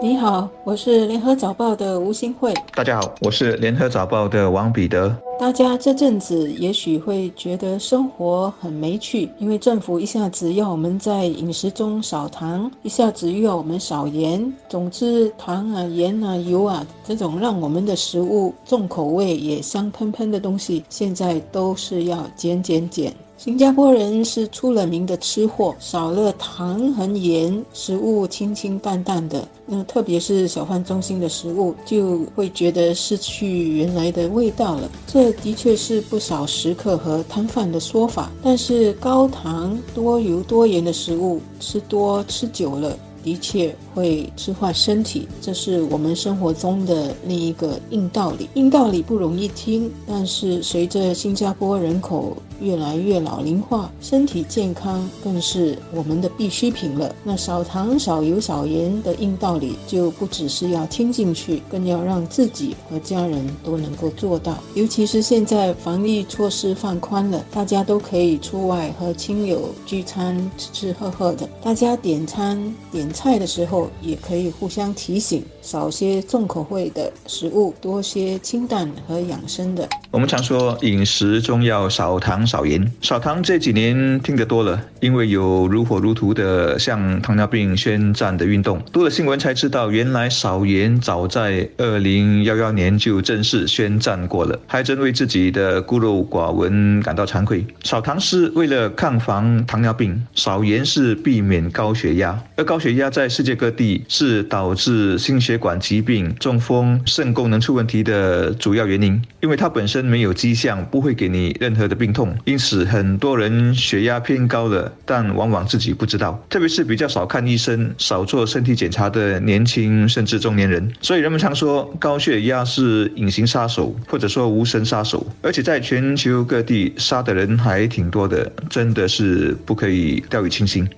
你好，我是联合早报的吴新慧。大家好，我是联合早报的王彼得。大家这阵子也许会觉得生活很没趣，因为政府一下子要我们在饮食中少糖，一下子又要我们少盐。总之，糖啊、盐啊、油啊这种让我们的食物重口味也香喷喷的东西，现在都是要减减减。新加坡人是出了名的吃货，少了糖和盐，食物清清淡淡的。那特别是小贩中心的食物，就会觉得失去原来的味道了。这的确是不少食客和摊贩的说法。但是高糖、多油、多盐的食物吃多吃久了。的确会吃坏身体，这是我们生活中的另一个硬道理。硬道理不容易听，但是随着新加坡人口越来越老龄化，身体健康更是我们的必需品了。那少糖、少油、少盐的硬道理，就不只是要听进去，更要让自己和家人都能够做到。尤其是现在防疫措施放宽了，大家都可以出外和亲友聚餐，吃吃喝喝的。大家点餐点。菜的时候也可以互相提醒，少些重口味的食物，多些清淡和养生的。我们常说饮食中要少糖少盐，少糖这几年听得多了，因为有如火如荼的向糖尿病宣战的运动。读了新闻才知道，原来少盐早在二零幺幺年就正式宣战过了，还真为自己的孤陋寡闻感到惭愧。少糖是为了抗防糖尿病，少盐是避免高血压，而高血压压在世界各地是导致心血管疾病、中风、肾功能出问题的主要原因，因为它本身。没有迹象，不会给你任何的病痛，因此很多人血压偏高了，但往往自己不知道。特别是比较少看医生、少做身体检查的年轻甚至中年人。所以人们常说高血压是隐形杀手，或者说无声杀手，而且在全球各地杀的人还挺多的，真的是不可以掉以轻心。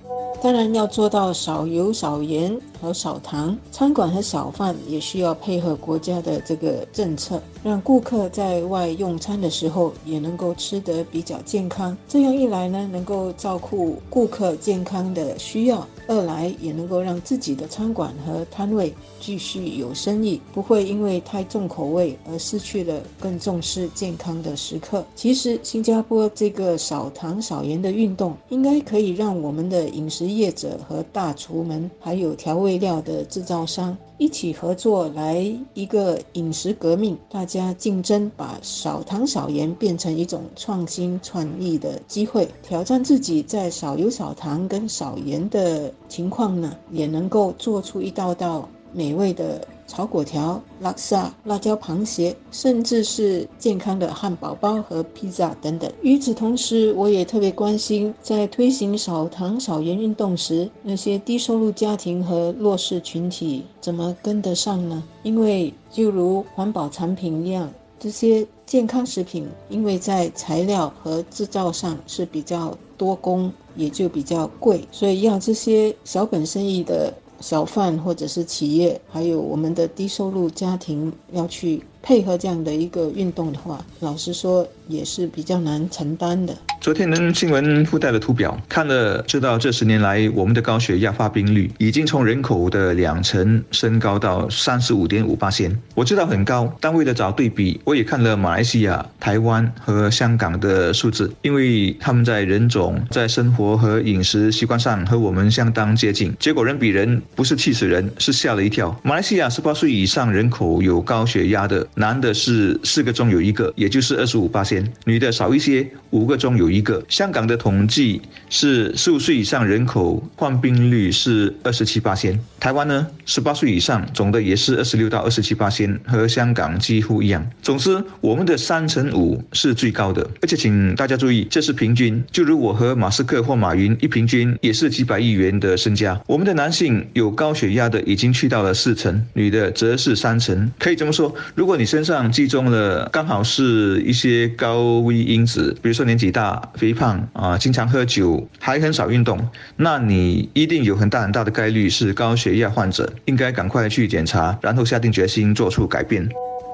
当然要做到少油少盐。和少糖，餐馆和小贩也需要配合国家的这个政策，让顾客在外用餐的时候也能够吃得比较健康。这样一来呢，能够照顾顾客健康的需要；二来也能够让自己的餐馆和摊位继续有生意，不会因为太重口味而失去了更重视健康的时刻。其实，新加坡这个少糖少盐的运动，应该可以让我们的饮食业者和大厨们，还有调味。配料的制造商一起合作来一个饮食革命，大家竞争把少糖少盐变成一种创新创意的机会，挑战自己在少油少糖跟少盐的情况呢，也能够做出一道道美味的。炒粿条、拉萨、辣椒螃蟹，甚至是健康的汉堡包和披萨等等。与此同时，我也特别关心，在推行少糖少盐运动时，那些低收入家庭和弱势群体怎么跟得上呢？因为就如环保产品一样，这些健康食品，因为在材料和制造上是比较多工，也就比较贵，所以要这些小本生意的。小贩或者是企业，还有我们的低收入家庭要去配合这样的一个运动的话，老实说也是比较难承担的。昨天能新闻附带的图表看了，知道这十年来我们的高血压发病率已经从人口的两成升高到三十五点五八线。我知道很高，但为了找对比，我也看了马来西亚、台湾和香港的数字，因为他们在人种、在生活和饮食习惯上和我们相当接近。结果人比人不是气死人，是吓了一跳。马来西亚十八岁以上人口有高血压的，男的是四个中有一个，也就是二十五八线女的少一些，五个中有。一个香港的统计是十五岁以上人口患病率是二十七八千，台湾呢十八岁以上总的也是二十六到二十七八千，和香港几乎一样。总之，我们的三成五是最高的，而且请大家注意，这是平均。就如我和马斯克或马云一平均也是几百亿元的身家。我们的男性有高血压的已经去到了四成，女的则是三成。可以这么说，如果你身上集中了刚好是一些高高危因子，比如说年纪大。肥胖啊，经常喝酒，还很少运动，那你一定有很大很大的概率是高血压患者，应该赶快去检查，然后下定决心做出改变。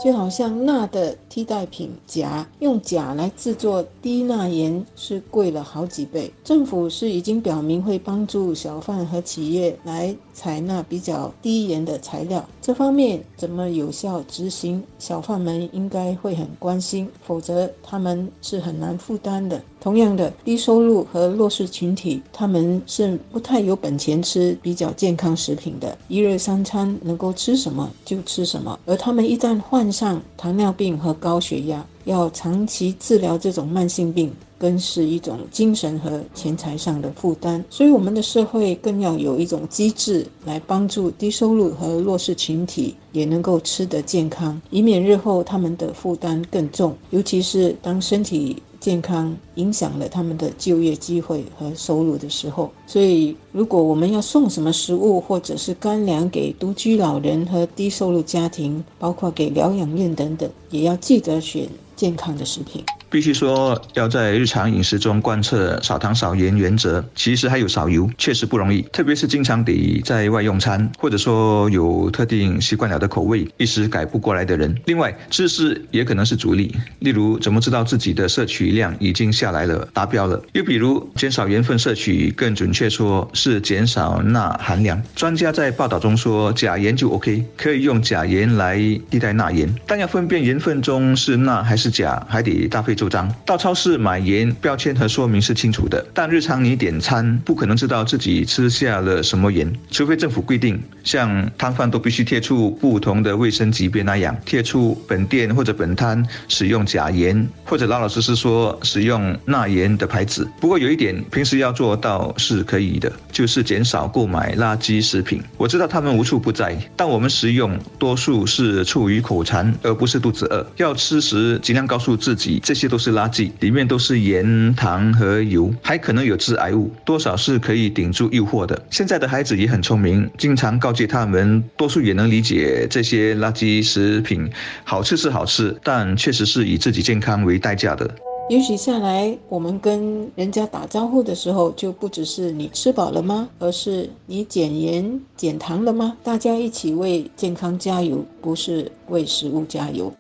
就好像钠的替代品钾，用钾来制作低钠盐是贵了好几倍。政府是已经表明会帮助小贩和企业来采纳比较低盐的材料，这方面怎么有效执行，小贩们应该会很关心，否则他们是很难负担的。同样的，低收入和弱势群体，他们是不太有本钱吃比较健康食品的，一日三餐能够吃什么就吃什么，而他们一旦患上糖尿病和高血压，要长期治疗这种慢性病，更是一种精神和钱财上的负担。所以，我们的社会更要有一种机制来帮助低收入和弱势群体也能够吃得健康，以免日后他们的负担更重，尤其是当身体。健康影响了他们的就业机会和收入的时候，所以如果我们要送什么食物或者是干粮给独居老人和低收入家庭，包括给疗养院等等，也要记得选健康的食品。必须说，要在日常饮食中贯彻少糖少盐原则，其实还有少油，确实不容易。特别是经常得在外用餐，或者说有特定习惯了的口味，一时改不过来的人。另外，知识也可能是阻力。例如，怎么知道自己的摄取量已经下来了、达标了？又比如，减少盐分摄取，更准确说是减少钠含量。专家在报道中说，钾盐就 OK，可以用钾盐来替代钠盐，但要分辨盐分中是钠还是钾，还得搭配。周章到超市买盐，标签和说明是清楚的，但日常你点餐不可能知道自己吃下了什么盐，除非政府规定，像摊贩都必须贴出不同的卫生级别那样，贴出本店或者本摊使用假盐，或者老老实实说使用钠盐的牌子。不过有一点，平时要做到是可以的，就是减少购买垃圾食品。我知道他们无处不在，但我们食用多数是出于口馋，而不是肚子饿。要吃时尽量告诉自己这些些。都是垃圾，里面都是盐、糖和油，还可能有致癌物，多少是可以顶住诱惑的。现在的孩子也很聪明，经常告诫他们，多数也能理解这些垃圾食品好吃是好吃，但确实是以自己健康为代价的。也许下来，我们跟人家打招呼的时候，就不只是你吃饱了吗，而是你减盐减糖了吗？大家一起为健康加油，不是为食物加油。